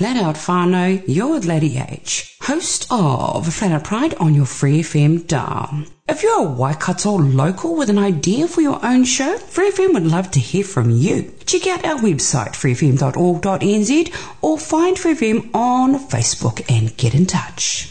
Flat Out Whānau, you're Lady H, host of Flat Out Pride on your Free FM dial. If you're a Waikato local with an idea for your own show, Free FM would love to hear from you. Check out our website, freefm.org.nz, or find Free FM on Facebook and get in touch.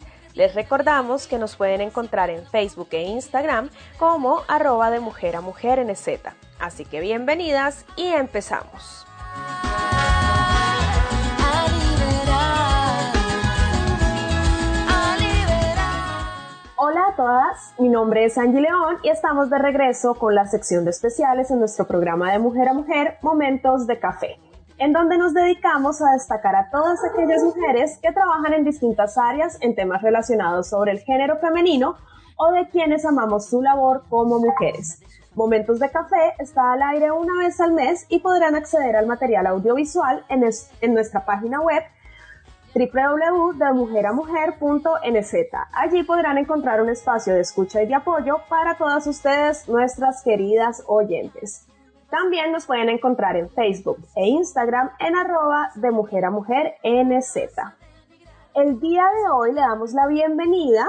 Les recordamos que nos pueden encontrar en Facebook e Instagram como arroba de mujer a mujer NZ. Así que bienvenidas y empezamos. Hola a todas, mi nombre es Angie León y estamos de regreso con la sección de especiales en nuestro programa de Mujer a Mujer, Momentos de Café, en donde nos dedicamos a destacar a todas aquellas mujeres que trabajan en distintas áreas en temas relacionados sobre el género femenino o de quienes amamos su labor como mujeres. Momentos de Café está al aire una vez al mes y podrán acceder al material audiovisual en, es, en nuestra página web www.demujeramujer.nz. Allí podrán encontrar un espacio de escucha y de apoyo para todas ustedes, nuestras queridas oyentes. También nos pueden encontrar en Facebook e Instagram en arroba de mujer. El día de hoy le damos la bienvenida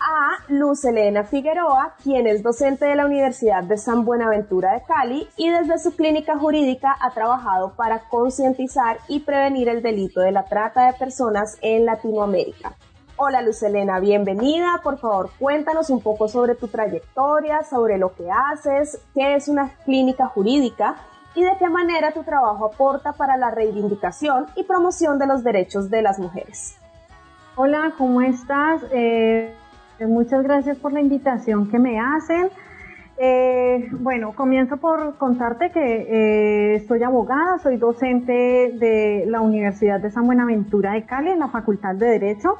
a Luz Elena Figueroa, quien es docente de la Universidad de San Buenaventura de Cali y desde su clínica jurídica ha trabajado para concientizar y prevenir el delito de la trata de personas en Latinoamérica. Hola Luz Elena, bienvenida. Por favor, cuéntanos un poco sobre tu trayectoria, sobre lo que haces, qué es una clínica jurídica y de qué manera tu trabajo aporta para la reivindicación y promoción de los derechos de las mujeres. Hola, ¿cómo estás? Eh, muchas gracias por la invitación que me hacen. Eh, bueno, comienzo por contarte que eh, soy abogada, soy docente de la Universidad de San Buenaventura de Cali en la Facultad de Derecho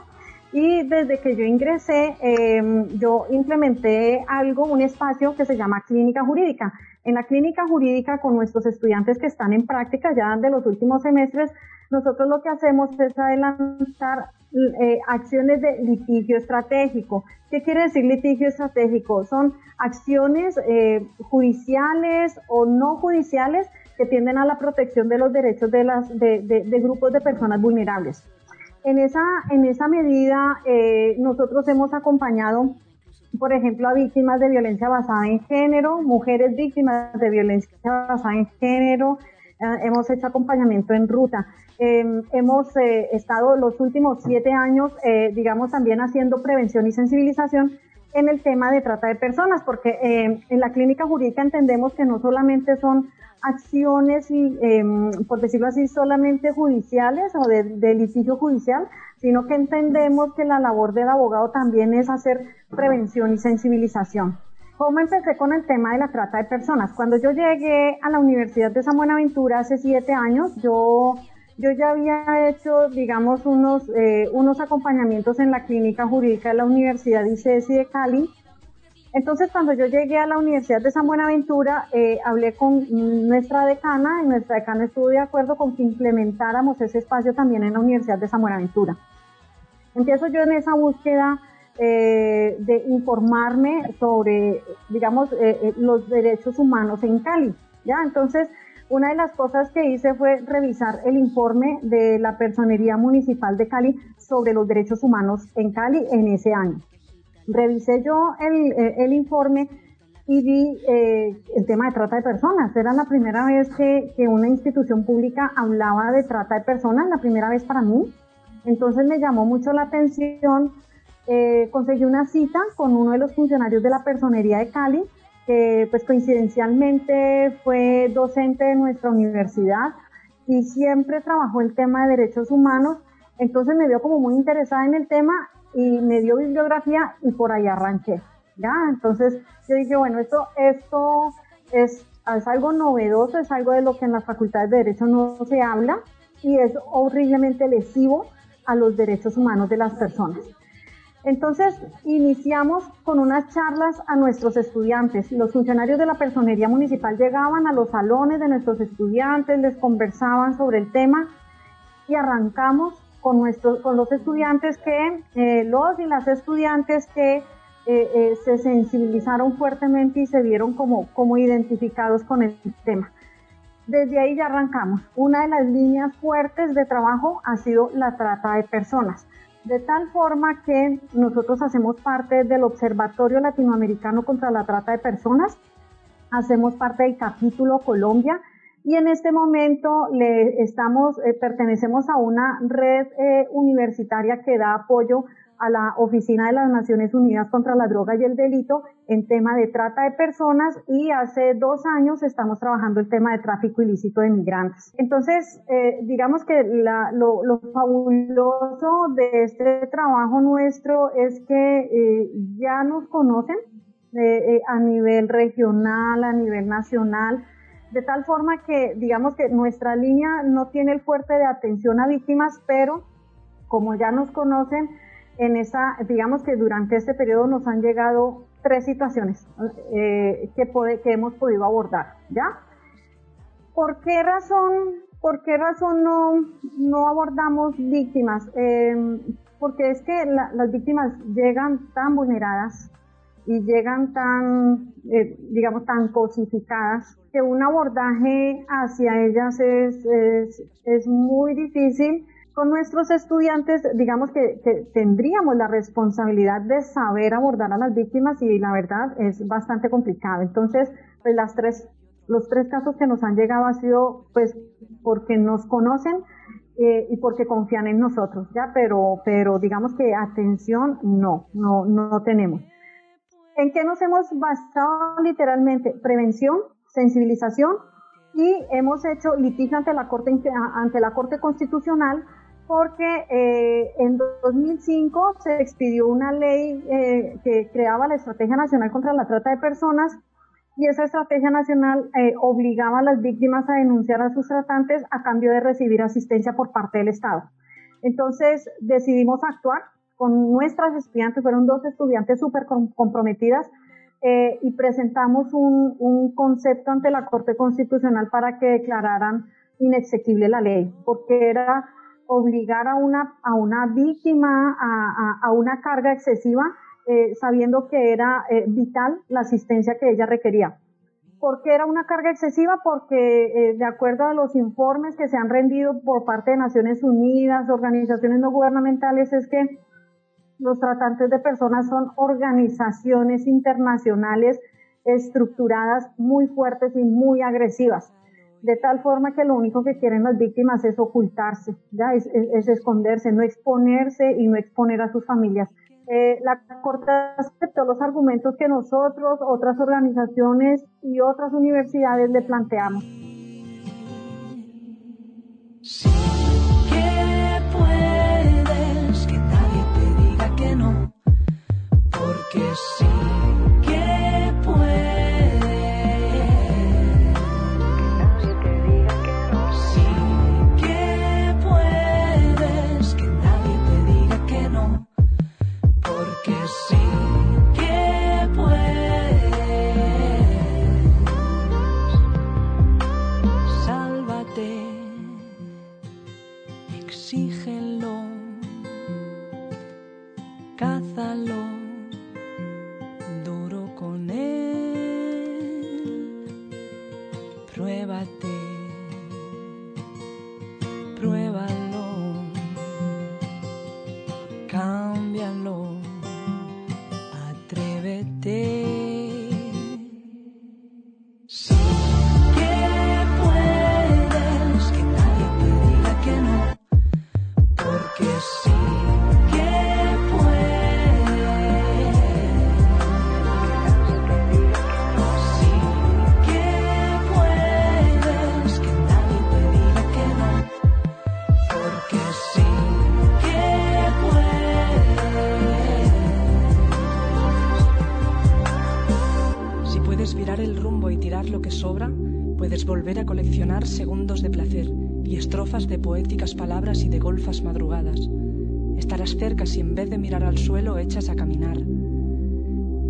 y desde que yo ingresé eh, yo implementé algo, un espacio que se llama clínica jurídica. En la clínica jurídica con nuestros estudiantes que están en práctica ya de los últimos semestres, nosotros lo que hacemos es adelantar eh, acciones de litigio estratégico. ¿Qué quiere decir litigio estratégico? Son acciones eh, judiciales o no judiciales que tienden a la protección de los derechos de, las, de grupos de personas vulnerables. En esa, en esa medida, eh, nosotros hemos acompañado, por ejemplo, a víctimas de violencia basada en género, mujeres víctimas de violencia basada en género, eh, hemos hecho acompañamiento en ruta. Eh, hemos estado los últimos siete años, eh, digamos, también haciendo prevención y sensibilización en el tema de trata de personas, porque en la clínica jurídica entendemos que no solamente son acciones, y, por decirlo así, solamente judiciales o de, de litigio judicial, sino que entendemos que la labor del abogado también es hacer prevención y sensibilización. ¿Cómo empecé con el tema de la trata de personas? Cuando yo llegué a la Universidad de San Buenaventura hace siete años, yo, yo ya había hecho, digamos, unos, eh, unos acompañamientos en la clínica jurídica de la Universidad ICESI de Cali. Entonces, cuando yo llegué a la Universidad de San Buenaventura, eh, hablé con nuestra decana y nuestra decana estuvo de acuerdo con que implementáramos ese espacio también en la Universidad de San Buenaventura. Empiezo yo en esa búsqueda eh, de informarme sobre, digamos, los derechos humanos en Cali. ¿ya? Entonces, una de las cosas que hice fue revisar el informe de la Personería Municipal de Cali sobre los derechos humanos en Cali en ese año. Revisé yo el, el informe y vi eh, el tema de trata de personas. Era la primera vez que, que, una institución pública hablaba de trata de personas, la primera vez para mí. Entonces me llamó mucho la atención. Eh, conseguí una cita con uno de los funcionarios de la personería de Cali, que pues coincidencialmente fue docente de nuestra universidad y siempre trabajó el tema de derechos humanos. Entonces me vio como muy interesada en el tema y me dio bibliografía y por ahí arranqué. ¿ya? Entonces yo dije, bueno, esto, esto es, es algo novedoso, es algo de lo que en las facultades de Derecho no se habla y es horriblemente lesivo a los derechos humanos de las personas. Entonces, iniciamos con unas charlas a nuestros estudiantes. Los funcionarios de la personería municipal llegaban a los salones de nuestros estudiantes, les conversaban sobre el tema y arrancamos con, nuestros, con los estudiantes que, eh, los y las estudiantes que eh, eh, se sensibilizaron fuertemente y se vieron como, como identificados con el tema. Desde ahí ya arrancamos. Una de las líneas fuertes de trabajo ha sido la trata de personas. De tal forma que nosotros hacemos parte del Observatorio Latinoamericano contra la Trata de Personas, hacemos parte del capítulo Colombia y en este momento le estamos, eh, pertenecemos a una red eh, universitaria que da apoyo a la Oficina de las Naciones Unidas contra la Droga y el Delito en tema de trata de personas y hace dos años estamos trabajando el tema de tráfico ilícito de migrantes. Entonces, eh, digamos que lo, fabuloso de este trabajo nuestro es que eh, ya nos conocen eh, a nivel regional, a nivel nacional, de tal forma que digamos que nuestra línea no tiene el fuerte de atención a víctimas, pero como ya nos conocen, en esa, digamos que durante este periodo nos han llegado tres situaciones eh, que, hemos podido abordar, ¿ya? ¿Por qué razón, por qué razón no, no abordamos víctimas? Em, porque es que las víctimas llegan tan vulneradas y llegan tan, eh, digamos, tan cosificadas que un abordaje hacia ellas es, es, es muy difícil con nuestros estudiantes, digamos que, tendríamos la responsabilidad de saber abordar a las víctimas y la verdad es bastante complicado. Entonces, pues las tres, los tres casos que nos han llegado ha sido pues porque nos conocen eh, y porque confían en nosotros, ya, pero, pero digamos que atención no, no, no tenemos. ¿En qué nos hemos basado literalmente? Prevención, sensibilización y hemos hecho litigio ante la Corte, ante la Corte Constitucional porque eh, en 2005 se expidió una ley eh, que creaba la Estrategia Nacional contra la Trata de Personas y esa estrategia nacional eh, obligaba a las víctimas a denunciar a sus tratantes a cambio de recibir asistencia por parte del Estado. Entonces decidimos actuar con nuestras estudiantes, fueron dos estudiantes súper comprometidas y presentamos un, un concepto ante la Corte Constitucional para que declararan inexequible la ley, porque era obligar a una, a una víctima a, a, una carga excesiva, eh, sabiendo que era eh, vital la asistencia que ella requería. ¿Por qué era una carga excesiva? Porque eh, de acuerdo a los informes que se han rendido por parte de Naciones Unidas, organizaciones no gubernamentales, es que los tratantes de personas son organizaciones internacionales estructuradas muy fuertes y muy agresivas de tal forma que lo único que quieren las víctimas es ocultarse, ¿ya? Es, esconderse, no exponerse y no exponer a sus familias. Eh, la Corte aceptó los argumentos que nosotros, otras organizaciones y otras universidades le planteamos. Que sí. été echas a caminar.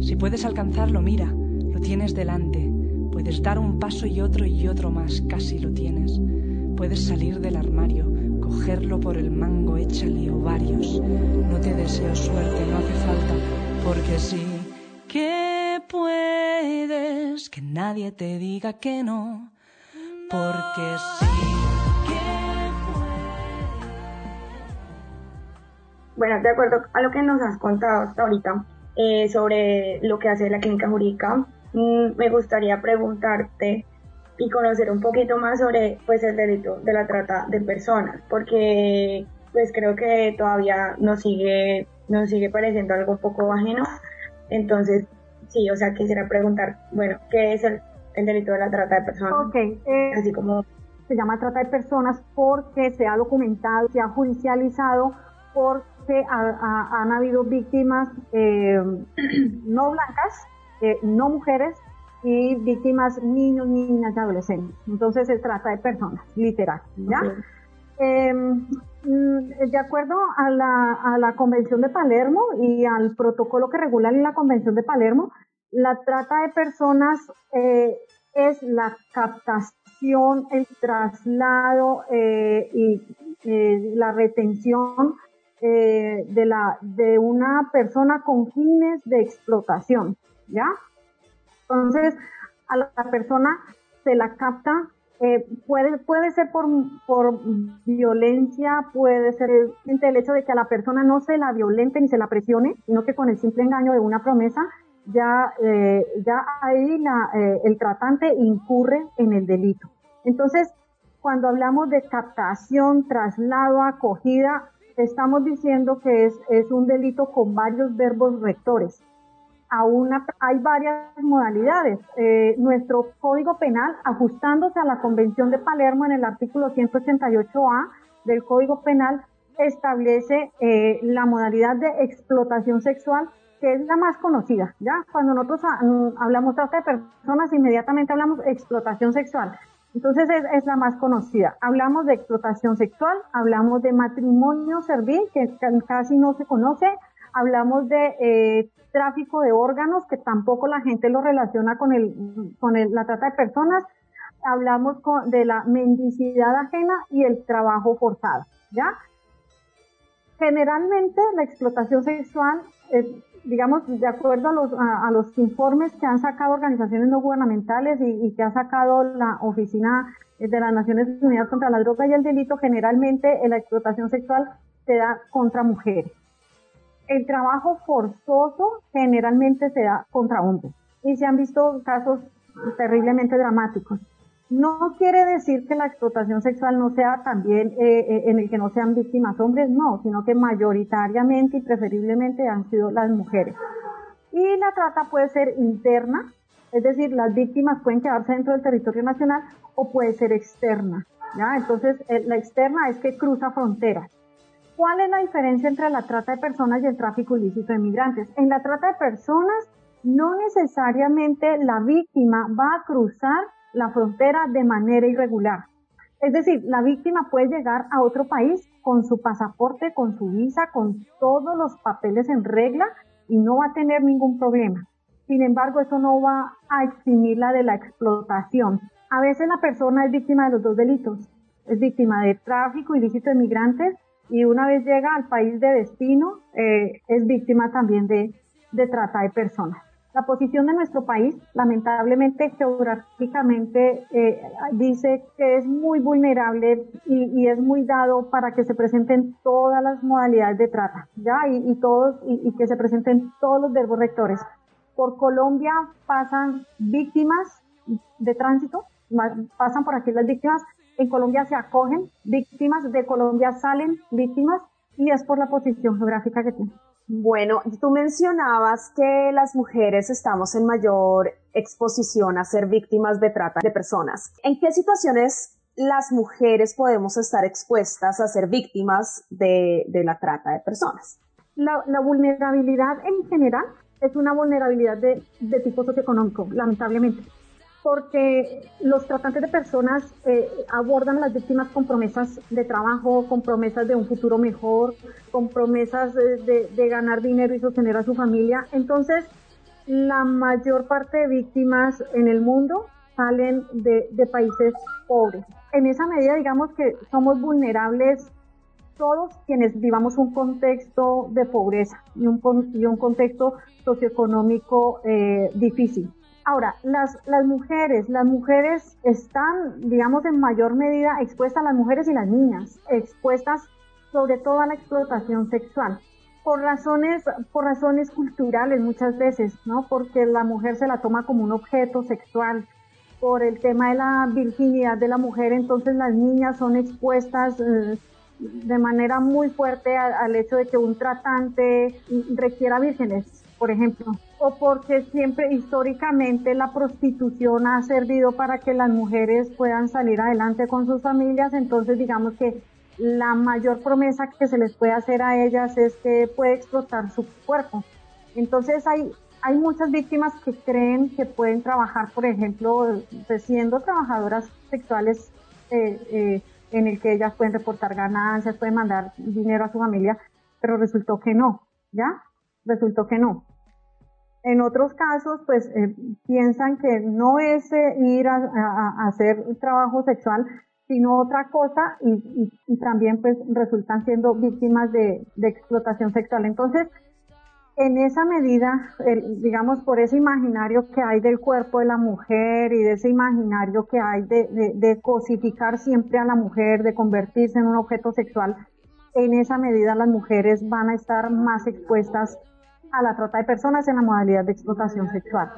Si puedes alcanzarlo, mira, lo tienes delante. Puedes dar un paso y otro y otro más, casi lo tienes. Puedes salir del armario, cogerlo por el mango, échale ovarios. No te deseo suerte, no hace falta, porque sí que puedes, que nadie te diga que no, porque sí Bueno, de acuerdo a lo que nos has contado hasta ahorita eh, sobre lo que hace la clínica jurídica, mm, me gustaría preguntarte y conocer un poquito más sobre pues el delito de la trata de personas, porque pues creo que todavía nos sigue nos sigue pareciendo algo un poco ajeno. Entonces, sí, o sea, quisiera preguntar, bueno, ¿qué es el, el delito de la trata de personas? Ok, eh, Así como se llama trata de personas porque se ha documentado, se ha judicializado, ha- ha- han habido víctimas eh, no blancas, eh, no mujeres y víctimas niños, niñas y adolescentes. Entonces se trata de personas, literal, ¿ya? Eh, mm, de acuerdo a la, a la Convención de Palermo y al protocolo que regula la Convención de Palermo, la trata de personas eh, es la captación, el traslado eh, y la retención eh, de, la, de una persona con fines de explotación, ¿ya? Entonces, a la persona se la capta, eh, puede, puede ser por, por violencia, puede ser el hecho de que a la persona no se la violente ni se la presione, sino que con el simple engaño de una promesa, ya, eh, ya ahí la, eh, el tratante incurre en el delito. Entonces, cuando hablamos de captación, traslado, acogida, estamos diciendo que es, es un delito con varios verbos rectores a hay varias modalidades. Eh, nuestro Código Penal, ajustándose a la Convención de Palermo en el artículo 188A del Código Penal, establece eh, la modalidad de explotación sexual, que es la más conocida. ¿ya? Cuando nosotros ah, mm, hablamos trata de personas, inmediatamente hablamos explotación sexual. Entonces es, la más conocida. Hablamos de explotación sexual, hablamos de matrimonio servil, que ca- casi no se conoce, hablamos de eh, tráfico de órganos, que tampoco la gente lo relaciona con, el, con el- la trata de personas, hablamos con- de la mendicidad ajena y el trabajo forzado, ¿ya? Generalmente la explotación sexual, eh, digamos, de acuerdo a los, a, los informes que han sacado organizaciones no gubernamentales y, y que ha sacado la Oficina de las Naciones Unidas contra la Droga y el Delito, generalmente eh, la explotación sexual se da contra mujeres. El trabajo forzoso generalmente se da contra hombres y se han visto casos terriblemente dramáticos. No quiere decir que la explotación sexual no sea también eh, eh, en el que no sean víctimas hombres, no, sino que mayoritariamente y preferiblemente han sido las mujeres. Y la trata puede ser interna, es decir, las víctimas pueden quedarse dentro del territorio nacional o puede ser externa. ¿ya? Entonces, eh, la externa es que cruza fronteras. ¿Cuál es la diferencia entre la trata de personas y el tráfico ilícito de migrantes? En la trata de personas, no necesariamente la víctima va a cruzar la frontera de manera irregular. Es decir, la víctima puede llegar a otro país con su pasaporte, con su visa, con todos los papeles en regla y no va a tener ningún problema. Sin embargo, eso no va a eximirla de la explotación. A veces la persona es víctima de los dos delitos. Es víctima de tráfico ilícito de migrantes y una vez llega al país de destino, eh, es víctima también de, de trata de personas. La posición de nuestro país, lamentablemente geográficamente, eh, dice que es muy vulnerable y, es muy dado para que se presenten todas las modalidades de trata, ¿ya? Y, todos, y, y, que se presenten todos los verbos rectores. Por Colombia pasan víctimas de tránsito, pasan por aquí las víctimas, en Colombia se acogen víctimas, de Colombia salen víctimas y es por la posición geográfica que tiene. Bueno, tú mencionabas que las mujeres estamos en mayor exposición a ser víctimas de trata de personas. ¿En qué situaciones las mujeres podemos estar expuestas a ser víctimas de, la trata de personas? La, vulnerabilidad en general es una vulnerabilidad de tipo socioeconómico, lamentablemente. Porque los tratantes de personas eh, abordan a las víctimas con promesas de trabajo, con promesas de un futuro mejor, con promesas de, ganar dinero y sostener a su familia. Entonces, la mayor parte de víctimas en el mundo salen de, de países pobres. En esa medida, digamos que somos vulnerables todos quienes vivamos un contexto de pobreza y un, y un contexto socioeconómico eh, difícil. Ahora, las, las mujeres, las mujeres están, digamos, en mayor medida expuestas, las mujeres y las niñas, expuestas sobre todo a la explotación sexual. Por razones, por razones culturales muchas veces, ¿no? Porque la mujer se la toma como un objeto sexual, por el tema de la virginidad de la mujer, entonces las niñas son expuestas eh, de manera muy fuerte al hecho de que un tratante requiera vírgenes, por ejemplo, o porque siempre históricamente la prostitución ha servido para que las mujeres puedan salir adelante con sus familias, entonces digamos que la mayor promesa que se les puede hacer a ellas es que puede explotar su cuerpo. Entonces hay, hay muchas víctimas que creen que pueden trabajar, por ejemplo, siendo trabajadoras sexuales eh, eh, en el que ellas pueden reportar ganancias, pueden mandar dinero a su familia, pero resultó que no, ¿ya? Resultó que no. En otros casos, pues eh, piensan que no es eh, ir a, hacer trabajo sexual, sino otra cosa y, también pues resultan siendo víctimas de, de explotación sexual. Entonces, en esa medida, digamos, por ese imaginario que hay del cuerpo de la mujer y de ese imaginario que hay de, cosificar siempre a la mujer, de convertirse en un objeto sexual, en esa medida las mujeres van a estar más expuestas a la trata de personas en la modalidad de explotación sexual.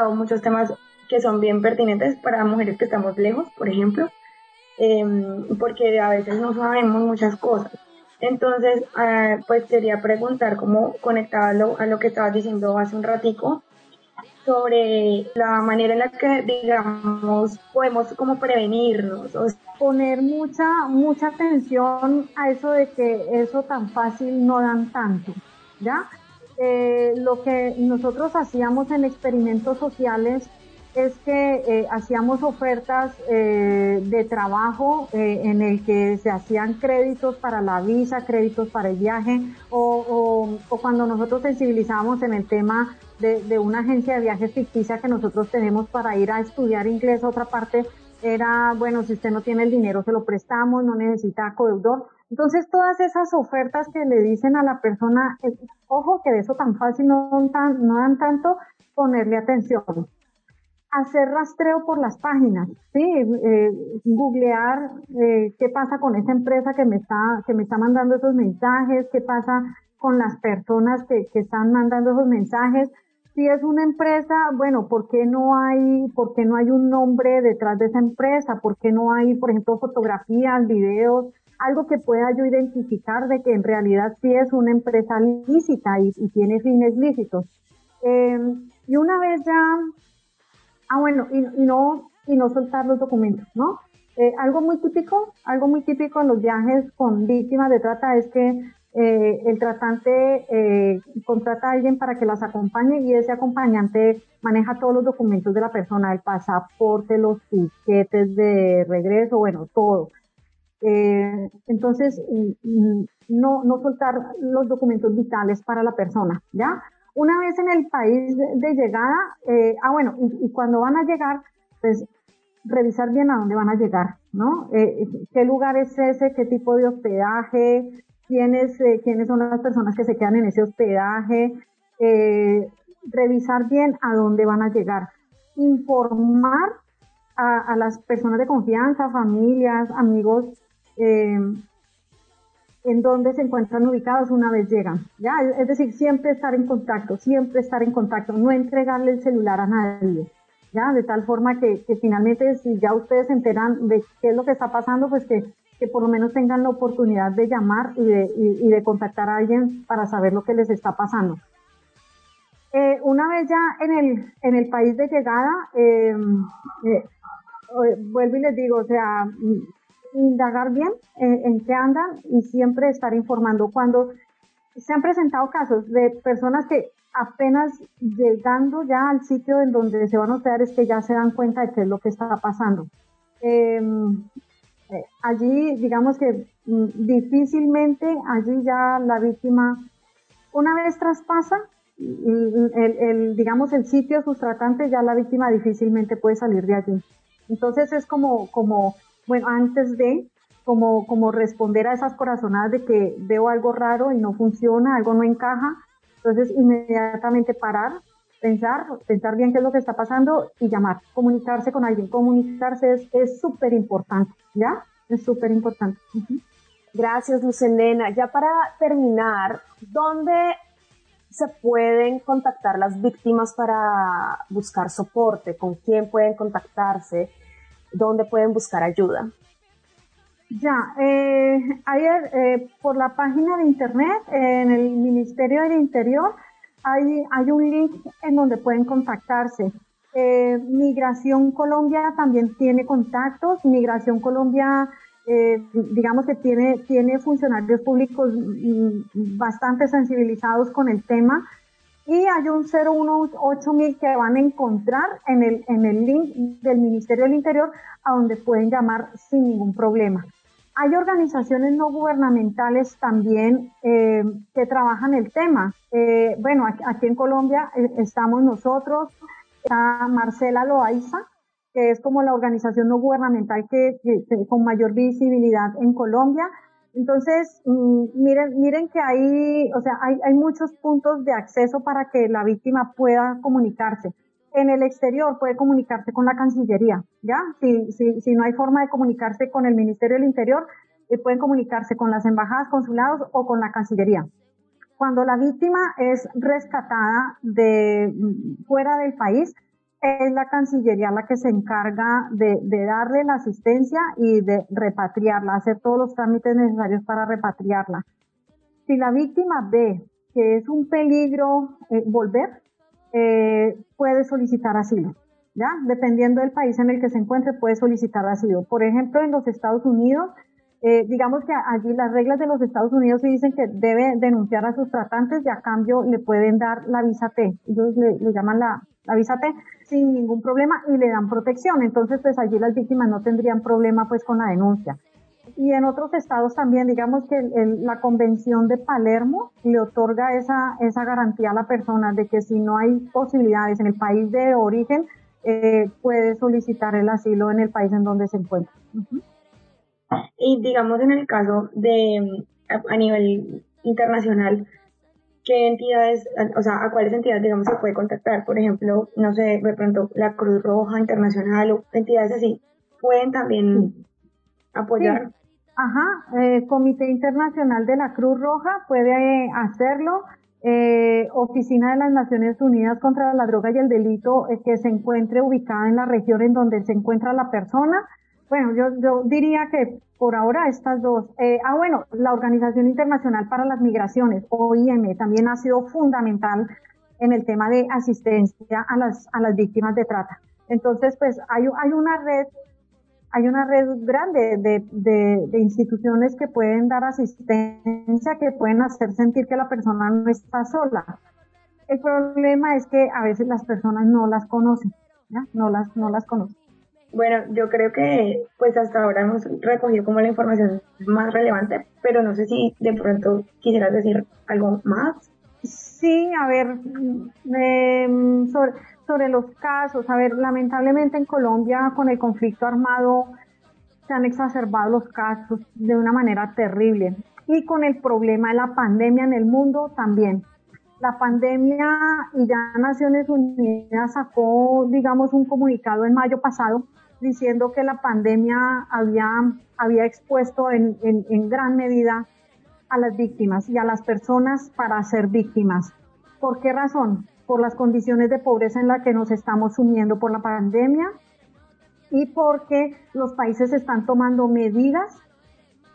Abordado muchos temas que son bien pertinentes para mujeres que estamos lejos, por ejemplo, em, porque a veces no sabemos muchas cosas. Entonces, ah, pues quería preguntar cómo conectado a lo, que estabas diciendo hace un ratico sobre la manera en la que, digamos, podemos como prevenirnos. O poner mucha, mucha atención a eso de que eso tan fácil no dan tanto, ¿ya? Eh, lo que nosotros hacíamos en experimentos sociales es que eh, hacíamos ofertas eh, de trabajo en el que se hacían créditos para la visa, créditos para el viaje, o, cuando nosotros sensibilizamos en el tema de, de, una agencia de viajes ficticia que nosotros tenemos para ir a estudiar inglés a otra parte, era, bueno, si usted no tiene el dinero, se lo prestamos, no necesita codeudor, Entonces, todas esas ofertas que le dicen a la persona, eh, ojo que de eso tan fácil no, dan tanto, ponerle atención. Hacer rastreo por las páginas, ¿sí? Eh, googlear eh, qué pasa con esa empresa que me está, que me está mandando esos mensajes, qué pasa con las personas que, que están mandando esos mensajes. Si es una empresa, bueno, ¿por qué no hay, por qué no hay un nombre detrás de esa empresa? ¿Por qué no hay, por ejemplo, fotografías, videos? Algo que pueda yo identificar de que en realidad sí es una empresa lícita y, tiene fines lícitos. Em, y una vez ya, ah bueno, y, no, y no soltar los documentos, ¿no? Eh, algo muy típico, algo muy típico en los viajes con víctimas de trata es que eh, el tratante eh, contrata a alguien para que las acompañe y ese acompañante maneja todos los documentos de la persona, el pasaporte, los tiquetes de regreso, bueno, todo. Eh, entonces, no, no soltar los documentos vitales para la persona, ¿ya? Una vez en el país de, llegada, eh, ah, bueno, y, cuando van a llegar, pues revisar bien a dónde van a llegar, ¿no? Eh, ¿Qué lugar es ese? ¿Qué tipo de hospedaje? ¿Quiénes, quiénes son las personas que se quedan en ese hospedaje? revisar bien a dónde van a llegar. Informar a, las personas de confianza, familias, amigos, eh, en dónde se encuentran ubicados una vez llegan. ¿ya? Es decir, siempre estar en contacto, siempre estar en contacto, no entregarle el celular a nadie. ¿ya? De tal forma que, finalmente si ya ustedes se enteran de qué es lo que está pasando, pues que, que por lo menos tengan la oportunidad de llamar y de, y, de contactar a alguien para saber lo que les está pasando. Eh, una vez ya en el, en el país de llegada, eh, eh, vuelvo y les digo, o sea, indagar bien en, qué andan y siempre estar informando. Cuando se han presentado casos de personas que apenas llegando ya al sitio en donde se van a hospedar es que ya se dan cuenta de qué es lo que está pasando. Em, eh, allí, digamos que mm, difícilmente, allí ya la víctima, una vez traspasa el, el, digamos, el sitio sus tratantes, ya la víctima difícilmente puede salir de allí. Entonces es como, como bueno, antes de como, como responder a esas corazonadas de que veo algo raro y no funciona, algo no encaja, entonces inmediatamente parar, pensar, pensar bien qué es lo que está pasando y llamar, comunicarse con alguien, comunicarse es súper importante, ¿ya? Es súper importante. Gracias, Lucelena. Ya para terminar, ¿dónde se pueden contactar las víctimas para buscar soporte? ¿Con quién pueden contactarse? Dónde pueden buscar ayuda. Ya, eh, ayer eh, por la página de internet, en el Ministerio del Interior, hay, hay un link en donde pueden contactarse. Eh, Migración Colombia también tiene contactos. Migración Colombia, digamos que tiene, tiene funcionarios públicos mm, bastante sensibilizados con el tema y hay un 018000 que van a encontrar en el, en el link del Ministerio del Interior a donde pueden llamar sin ningún problema. Hay organizaciones no gubernamentales también eh, que trabajan el tema. Eh, bueno, aquí, en Colombia eh, estamos nosotros, está Marcela Loaiza, que es como la organización no gubernamental que, con mayor visibilidad en Colombia. Entonces, mm, miren, miren que hay, o sea, hay, muchos puntos de acceso para que la víctima pueda comunicarse. En el exterior puede comunicarse con la Cancillería, ¿ya? Si, si, si no hay forma de comunicarse con el Ministerio del Interior, eh, pueden comunicarse con las embajadas, consulados o con la Cancillería. Cuando la víctima es rescatada de mm, fuera del país, es la Cancillería la que se encarga de, darle la asistencia y de repatriarla, hacer todos los trámites necesarios para repatriarla. Si la víctima ve que es un peligro eh, volver, eh, puede solicitar asilo. ¿Ya? Dependiendo del país en el que se encuentre, puede solicitar asilo. Por ejemplo, en los Estados Unidos, eh, digamos que allí las reglas de los Estados Unidos dicen que debe denunciar a sus tratantes y a cambio le pueden dar la visa T. Ellos le, llaman la, T sin ningún problema y le dan protección. Entonces, pues allí las víctimas no tendrían problema pues con la denuncia. Y en otros estados también, digamos que la convención de Palermo le otorga esa, esa garantía a la persona de que si no hay posibilidades en el país de origen, eh, puede solicitar el asilo en el país en donde se encuentra. Y digamos en el caso de a nivel internacional, ¿qué entidades, o sea, a cuáles entidades, digamos, se puede contactar? Por ejemplo, no sé, de pronto la Cruz Roja Internacional o entidades así, pueden también apoyar. Ajá, el Comité Internacional de la Cruz Roja puede eh, hacerlo. Eh, Oficina de las Naciones Unidas contra la Droga y el Delito eh, que se encuentre ubicada en la región en donde se encuentra la persona. Bueno, yo, yo diría que por ahora estas dos. ah, bueno, la Organización Internacional para las Migraciones, OIM, también ha sido fundamental en el tema de asistencia a las, a las víctimas de trata. Entonces, pues hay, hay una red hay una red grande de, de, instituciones que pueden dar asistencia, que pueden hacer sentir que la persona no está sola. El problema es que a veces las personas no las conocen. No las, no las conocen. Bueno, yo creo que pues hasta ahora hemos recogido como la información más relevante, pero no sé si de pronto quisieras decir algo más. Sí, a ver, eh, sobre, sobre los casos. A ver, lamentablemente en Colombia con el conflicto armado se han exacerbado los casos de una manera terrible. Y con el problema de la pandemia en el mundo también. La pandemia y ya Naciones Unidas sacó, digamos, un comunicado en mayo pasado diciendo que la pandemia había, había expuesto en, en, gran medida a las víctimas y a las personas para ser víctimas. ¿Por qué razón? por las condiciones de pobreza en las que nos estamos sumiendo por la pandemia y porque los países están tomando medidas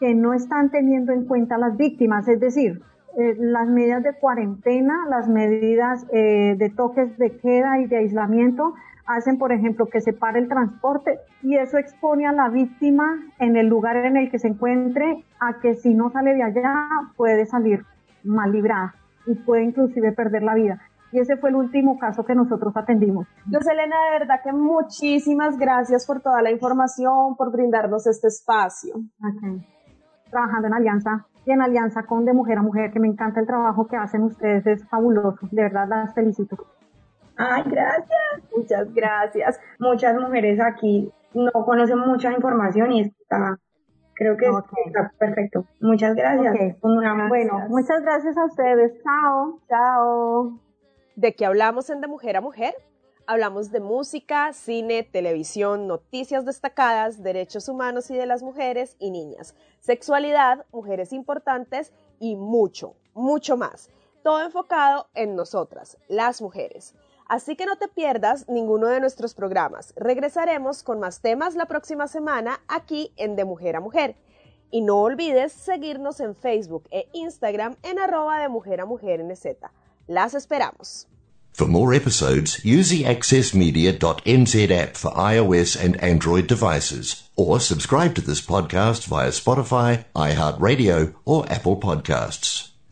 que no están teniendo en cuenta las víctimas, es decir, eh, las medidas de cuarentena, las medidas eh, de toques de queda y de aislamiento hacen, por ejemplo, que se pare el transporte y eso expone a la víctima en el lugar en el que se encuentre a que si no sale de allá puede salir mal librada y puede inclusive perder la vida y ese fue el último caso que nosotros atendimos. Elena, de verdad que muchísimas gracias por toda la información, por brindarnos este espacio. Trabajando en alianza y en alianza con De Mujer a Mujer, que me encanta el trabajo que hacen ustedes, es fabuloso, de verdad las felicito. Ay, gracias, muchas gracias. Muchas mujeres aquí no conocen mucha información y está creo que está perfecto. Muchas gracias. Bueno, muchas gracias a ustedes. Chao. Chao. ¿De qué hablamos en De Mujer a Mujer? Hablamos de música, cine, televisión, noticias destacadas, derechos humanos y de las mujeres y niñas, sexualidad, mujeres importantes y mucho, mucho más. Todo enfocado en nosotras, las mujeres. Así que no te pierdas ninguno de nuestros programas. Regresaremos con más temas la próxima semana aquí en De Mujer a Mujer. Y no olvides seguirnos en Facebook e Instagram en arroba de Mujer a Mujer NZ. Las esperamos. For more episodes, use the for iOS and Android devices, or subscribe to this podcast via Spotify, iHeartRadio, or Apple Podcasts.